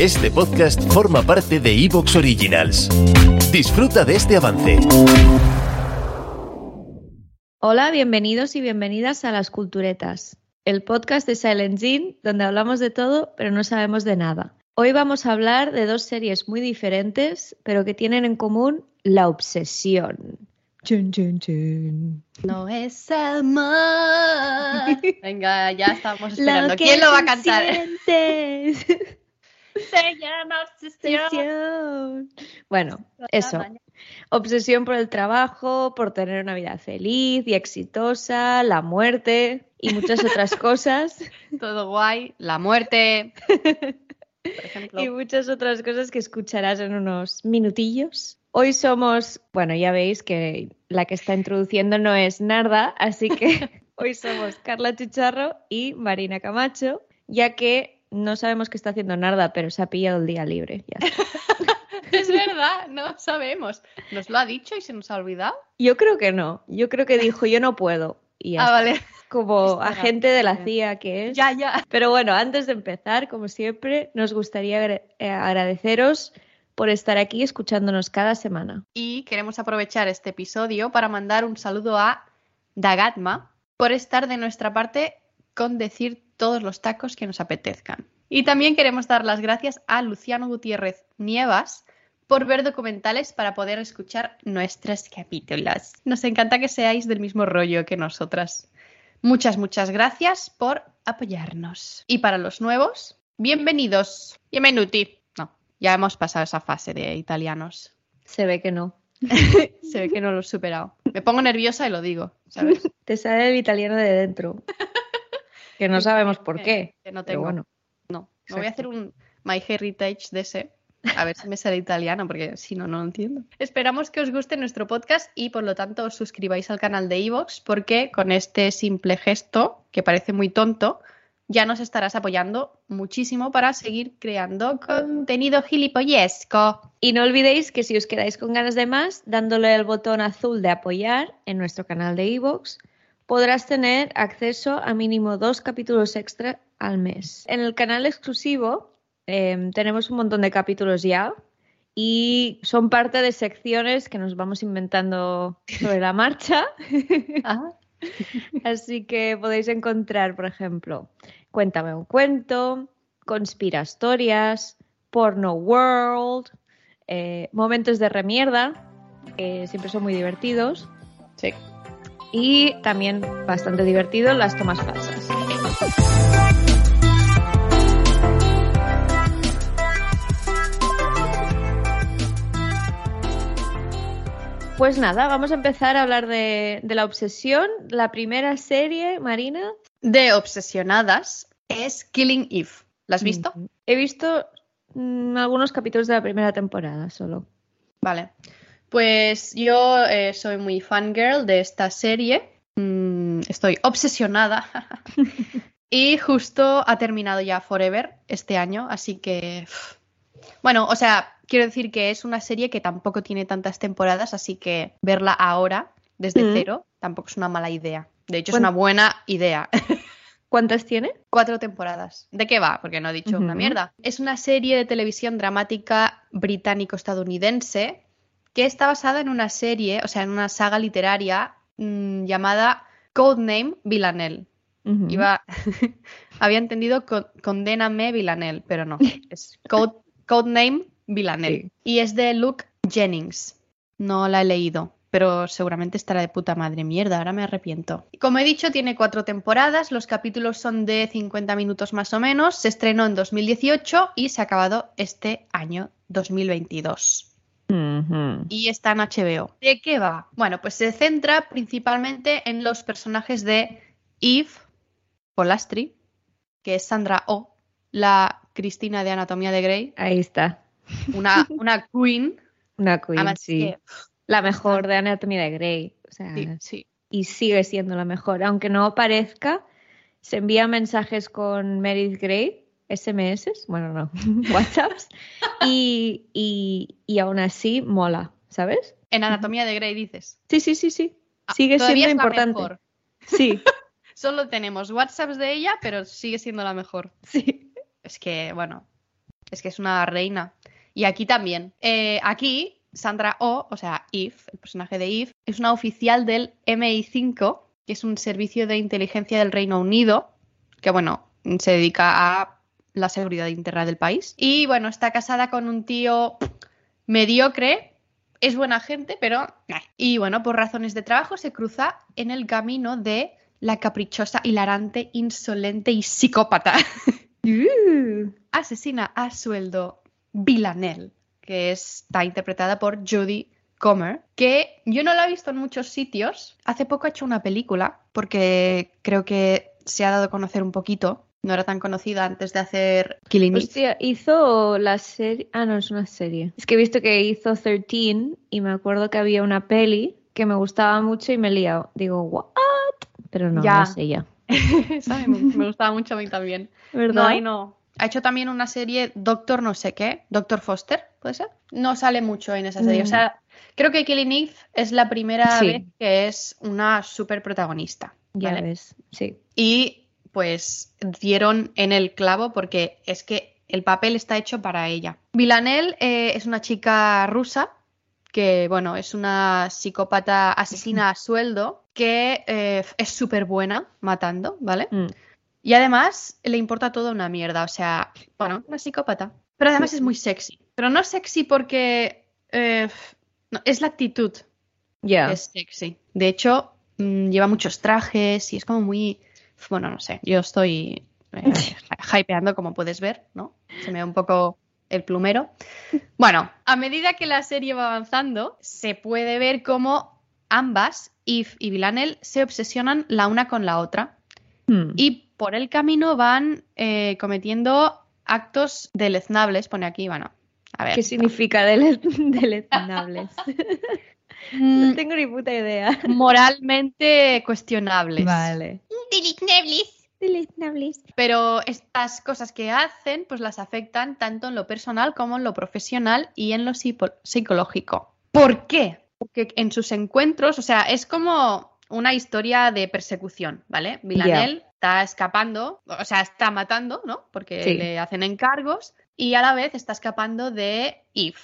Este podcast forma parte de Evox Originals. Disfruta de este avance. Hola, bienvenidos y bienvenidas a Las Culturetas, el podcast de Silent Gene, donde hablamos de todo, pero no sabemos de nada. Hoy vamos a hablar de dos series muy diferentes, pero que tienen en común la obsesión. Chun, chun, chun. No es amor. Venga, ya estamos esperando. Lo que ¿Quién lo va a cantar? sientes. Se llama obsesión. Obsesión. Bueno, eso. Obsesión por el trabajo, por tener una vida feliz y exitosa, la muerte y muchas otras cosas. Todo guay. La muerte. Por ejemplo. Y muchas otras cosas que escucharás en unos minutillos. Hoy somos, bueno, ya veis que la que está introduciendo no es Narda, así que hoy somos Carla Chicharro y Marina Camacho, ya que no sabemos qué está haciendo Narda, pero se ha pillado el día libre. Ya. Es verdad, no sabemos. ¿Nos lo ha dicho y se nos ha olvidado? Yo creo que no, yo creo que dijo yo no puedo. Y Ah, vale. Como agente de la CIA que es. Ya, ya. Pero bueno, antes de empezar, como siempre, nos gustaría agra- eh, agradeceros por estar aquí escuchándonos cada semana. Y queremos aprovechar este episodio para mandar un saludo a Dagatma por estar de nuestra parte con decir todos los tacos que nos apetezcan. Y también queremos dar las gracias a Luciano Gutiérrez Nievas por ver documentales para poder escuchar nuestros capítulos. Nos encanta que seáis del mismo rollo que nosotras. Muchas, muchas gracias por apoyarnos. Y para los nuevos, bienvenidos. Bienvenuti. No, ya hemos pasado esa fase de italianos. Se ve que no. Se ve que no lo he superado. Me pongo nerviosa y lo digo, ¿sabes? Te sale el italiano de dentro. Que no sabemos por qué. Que no tengo. bueno, No, me voy a hacer un My Heritage de ese. A ver si me sale italiano, porque si no, no lo entiendo. Esperamos que os guste nuestro podcast y por lo tanto os suscribáis al canal de Evox, porque con este simple gesto, que parece muy tonto, ya nos estarás apoyando muchísimo para seguir creando contenido gilipollesco. Y no olvidéis que si os quedáis con ganas de más, dándole al botón azul de apoyar en nuestro canal de iVoox, podrás tener acceso a mínimo dos capítulos extra al mes. En el canal exclusivo eh, tenemos un montón de capítulos ya y son parte de secciones que nos vamos inventando sobre la marcha. Así que podéis encontrar, por ejemplo, Cuéntame un cuento, Conspirastorias, Porno World, eh, Momentos de remierda, que siempre son muy divertidos, sí. Y también bastante divertido las tomas falsas. Pues nada, vamos a empezar a hablar de, de la obsesión. La primera serie, Marina. De obsesionadas es Killing Eve. ¿La has visto? Mm, He visto mm, algunos capítulos de la primera temporada solo. Vale. Pues yo eh, soy muy fangirl de esta serie. Mm, estoy obsesionada. y justo ha terminado ya Forever este año, así que... Bueno, o sea, quiero decir que es una serie que tampoco tiene tantas temporadas, así que verla ahora, desde Mm. cero, tampoco es una mala idea. De hecho, es una buena idea. ¿Cuántas tiene? Cuatro temporadas. ¿De qué va? Porque no he dicho una mierda. Es una serie de televisión dramática británico-estadounidense que está basada en una serie, o sea, en una saga literaria mm, llamada Codename Villanelle. Iba... Había entendido co- Condéname Villanelle, pero no. Es Code- Codename Villanelle. Sí. Y es de Luke Jennings. No la he leído, pero seguramente estará de puta madre mierda, ahora me arrepiento. Como he dicho, tiene cuatro temporadas, los capítulos son de 50 minutos más o menos, se estrenó en 2018 y se ha acabado este año 2022 Y está en HBO. ¿De qué va? Bueno, pues se centra principalmente en los personajes de Eve Polastri, que es Sandra Oh, la Cristina de Anatomía de Grey, Ahí está. una, una queen. Una queen, Además sí. que, La mejor de Anatomía de Grey. O sea, sí, sí. y sigue siendo la mejor. Aunque no parezca, se envían mensajes con Meredith Grey, SMS, bueno, no, WhatsApps, y, y, y aún así mola, ¿sabes? En Anatomía de Grey dices. Sí, sí, sí, sí. Ah, Sigue siendo importante. mejor. Sí, Solo tenemos WhatsApps de ella, pero sigue siendo la mejor. sí. Es que, bueno, es que es una reina. Y aquí también. Eh, aquí, Sandra O, o sea, Eve, el personaje de Eve, es una oficial del MI5, que es un servicio de inteligencia del Reino Unido, que, bueno, se dedica a la seguridad interna del país. Y, bueno, está casada con un tío mediocre. Es buena gente, pero... Y bueno, por razones de trabajo se cruza en el camino de la caprichosa, hilarante, insolente y psicópata Uh, asesina a sueldo Villanelle, que está interpretada por Judy Comer, que yo no la he visto en muchos sitios. Hace poco ha hecho una película, porque creo que se ha dado a conocer un poquito. No era tan conocida antes de hacer Killing Eve. Hostia, hizo la serie. Ah, no, es una serie. Es que he visto que hizo 13 y me acuerdo que había una peli que me gustaba mucho y me he liado. Digo, ¿what? Pero no, Ya. no es ella. Me, gustaba mucho a mí también. ¿Verdad? No, ahí no. Ha hecho también una serie Doctor no sé qué, Doctor Foster, ¿puede ser? No sale mucho en esa serie. O Mm. sea, creo que Killing Eve es la primera Sí. vez que es una super protagonista. Ya ¿vale? ves, sí. Y pues dieron en el clavo porque es que el papel está hecho para ella. Villanelle eh, es una chica rusa que, bueno, es una psicópata asesina a sueldo que eh, es súper buena matando, ¿vale? Mm. Y además le importa toda una mierda, o sea, bueno, una psicópata. Pero además es muy sexy. Pero no sexy porque eh, no, es la actitud Ya. es sexy. De hecho, mm, lleva muchos trajes y es como muy... Bueno, no sé, yo estoy eh, hypeando como puedes ver, ¿no? Se me ve un poco el plumero. Bueno, a medida que la serie va avanzando, se puede ver cómo ambas, Eve y Villanelle, se obsesionan la una con la otra Hmm. y por el camino van eh, cometiendo actos deleznables, pone aquí, bueno, a ver. ¿Qué significa dele- deleznables? Mm, no tengo ni puta idea. moralmente cuestionables. Vale. Pero estas cosas que hacen, pues las afectan tanto en lo personal como en lo profesional y en lo psicológico. ¿Por qué? Porque en sus encuentros, o sea, es como una historia de persecución, ¿vale? Villanelle está escapando, o sea, está matando, ¿no? Porque Sí. le hacen encargos y a la vez está escapando de Eve,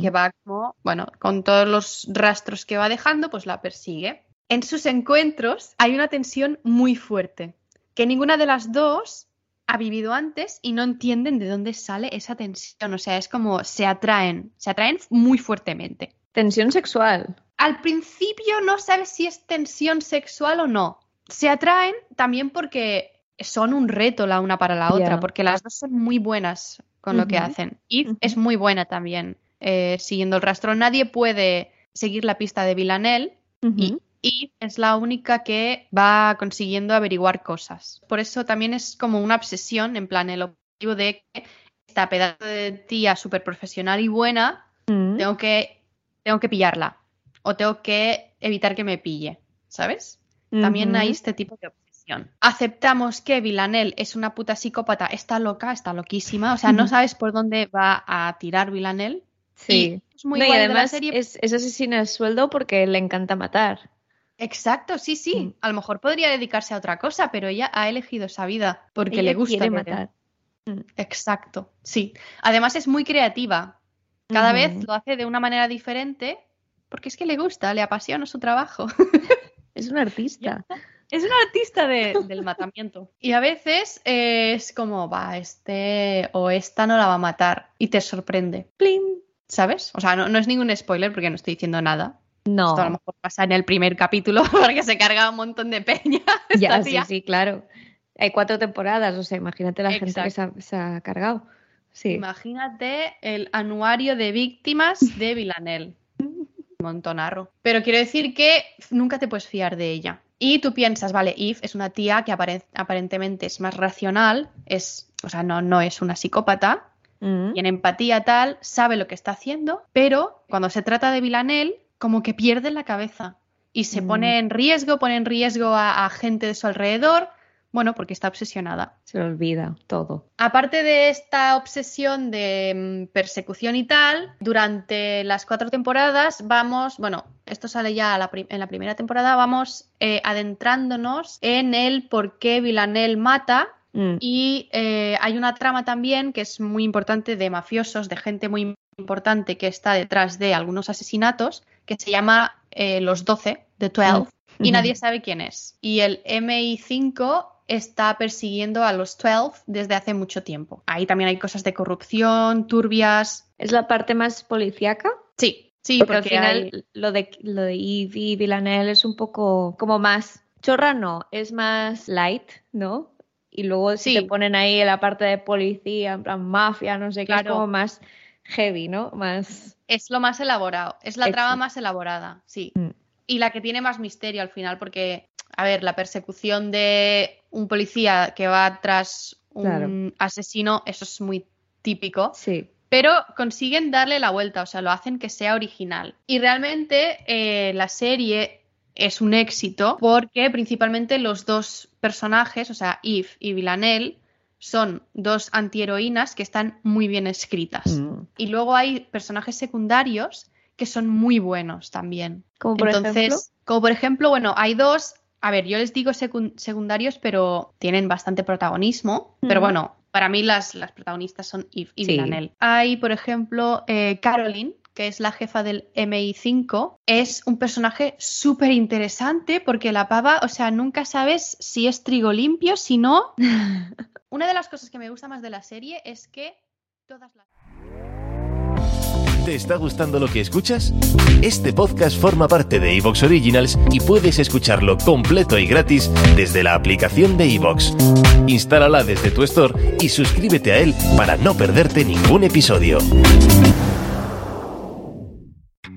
que va como, bueno, con todos los rastros que va dejando, pues la persigue. En sus encuentros hay una tensión muy fuerte, que ninguna de las dos ha vivido antes y no entienden de dónde sale esa tensión. O sea, es como se atraen, se atraen muy fuertemente. Tensión sexual. Al principio no sabes si es tensión sexual o no. Se atraen también porque son un reto la una para la otra, porque las dos son muy buenas con lo que hacen. Ujú. es muy buena también eh, siguiendo el rastro. Nadie puede seguir la pista de Villanelle y Eve es la única que va consiguiendo averiguar cosas. Por eso también es como una obsesión, en plan, el objetivo de que esta pedazo de tía súper profesional y buena Mm. tengo que, tengo que pillarla o tengo que evitar que me pille, ¿sabes? También hay este tipo de obsesión. Aceptamos que Villanelle es una puta psicópata, está loca, está loquísima, o sea, no sabes por dónde va a tirar Villanelle. Sí. Y es muy No, y de la además serie. es, es asesina a sueldo porque le encanta matar. Exacto, sí, sí. Mm. A lo mejor podría dedicarse a otra cosa, pero ella ha elegido esa vida porque Ella le gusta quiere matar. Exacto, sí. Además es muy creativa. Cada vez lo hace de una manera diferente porque es que le gusta, le apasiona su trabajo. Es un artista. Es una artista de- del matamiento. Y a veces eh, es como, va, este o esta no la va a matar. Y te sorprende, Plin. ¿sabes? O sea, no, no es ningún spoiler porque no estoy diciendo nada. No. Esto a lo mejor pasa en el primer capítulo porque se carga un montón de peña. Ya, sí, sí, claro. Hay cuatro temporadas, o sea, imagínate la gente que se ha, Exacto. se ha cargado. Sí. Imagínate el anuario de víctimas de Villanelle. Montonarro. Pero quiero decir que nunca te puedes fiar de ella. Y tú piensas, vale, Eve es una tía que apare- aparentemente es más racional, es o sea, no, no es una psicópata, Mm. tiene empatía tal, sabe lo que está haciendo, pero cuando se trata de Villanel, como que pierde la cabeza y se Mm. pone en riesgo, pone en riesgo a, a gente de su alrededor, bueno, porque está obsesionada. Se le olvida todo. Aparte de esta obsesión de mm, persecución y tal, durante las cuatro temporadas vamos, bueno, esto sale ya a la en la primera temporada, vamos eh, adentrándonos en el por qué Villanel mata Mm. y eh, hay una trama también que es muy importante de mafiosos, de gente muy importante que está detrás de algunos asesinatos, que se llama eh, Los 12, The 12, y Ujú. nadie sabe quién es. Y el MI5 está persiguiendo a los 12 desde hace mucho tiempo. Ahí también hay cosas de corrupción, turbias. ¿Es la parte más policíaca? Sí, sí, porque, porque, al final hay- lo de lo de Eve y Villanelle es un poco como más chorra no, es más light, ¿no? Y luego si Sí. te ponen ahí en la parte de policía, en plan mafia, no sé qué, es Claro. como más heavy, ¿no? Más es lo más elaborado, es la trama más elaborada, sí. Mm. Y la que tiene más misterio al final, porque, a ver, la persecución de un policía que va tras un Claro. asesino, eso es muy típico, sí. pero consiguen darle la vuelta, o sea, lo hacen que sea original. Y realmente eh, la serie es un éxito porque principalmente los dos personajes, o sea, Eve y Villanelle, son dos antiheroínas que están muy bien escritas. Mm. Y luego hay personajes secundarios que son muy buenos también. Como por Entonces, ejemplo, como por ejemplo, bueno, hay dos, a ver, yo les digo secun- secundarios, pero tienen bastante protagonismo. Pero bueno, para mí las, las protagonistas son Eve y Sí. Villanelle. Hay, por ejemplo, eh, Caroline, que es la jefa del MI5, es un personaje súper interesante porque la pava, o sea, nunca sabes si es trigo limpio, si no. Una de las cosas que me gusta más de la serie es que todas las... ¿Te está gustando lo que escuchas? Este podcast forma parte de Evox Originals y puedes escucharlo completo y gratis desde la aplicación de Evox. Instálala desde tu store y suscríbete a él para no perderte ningún episodio.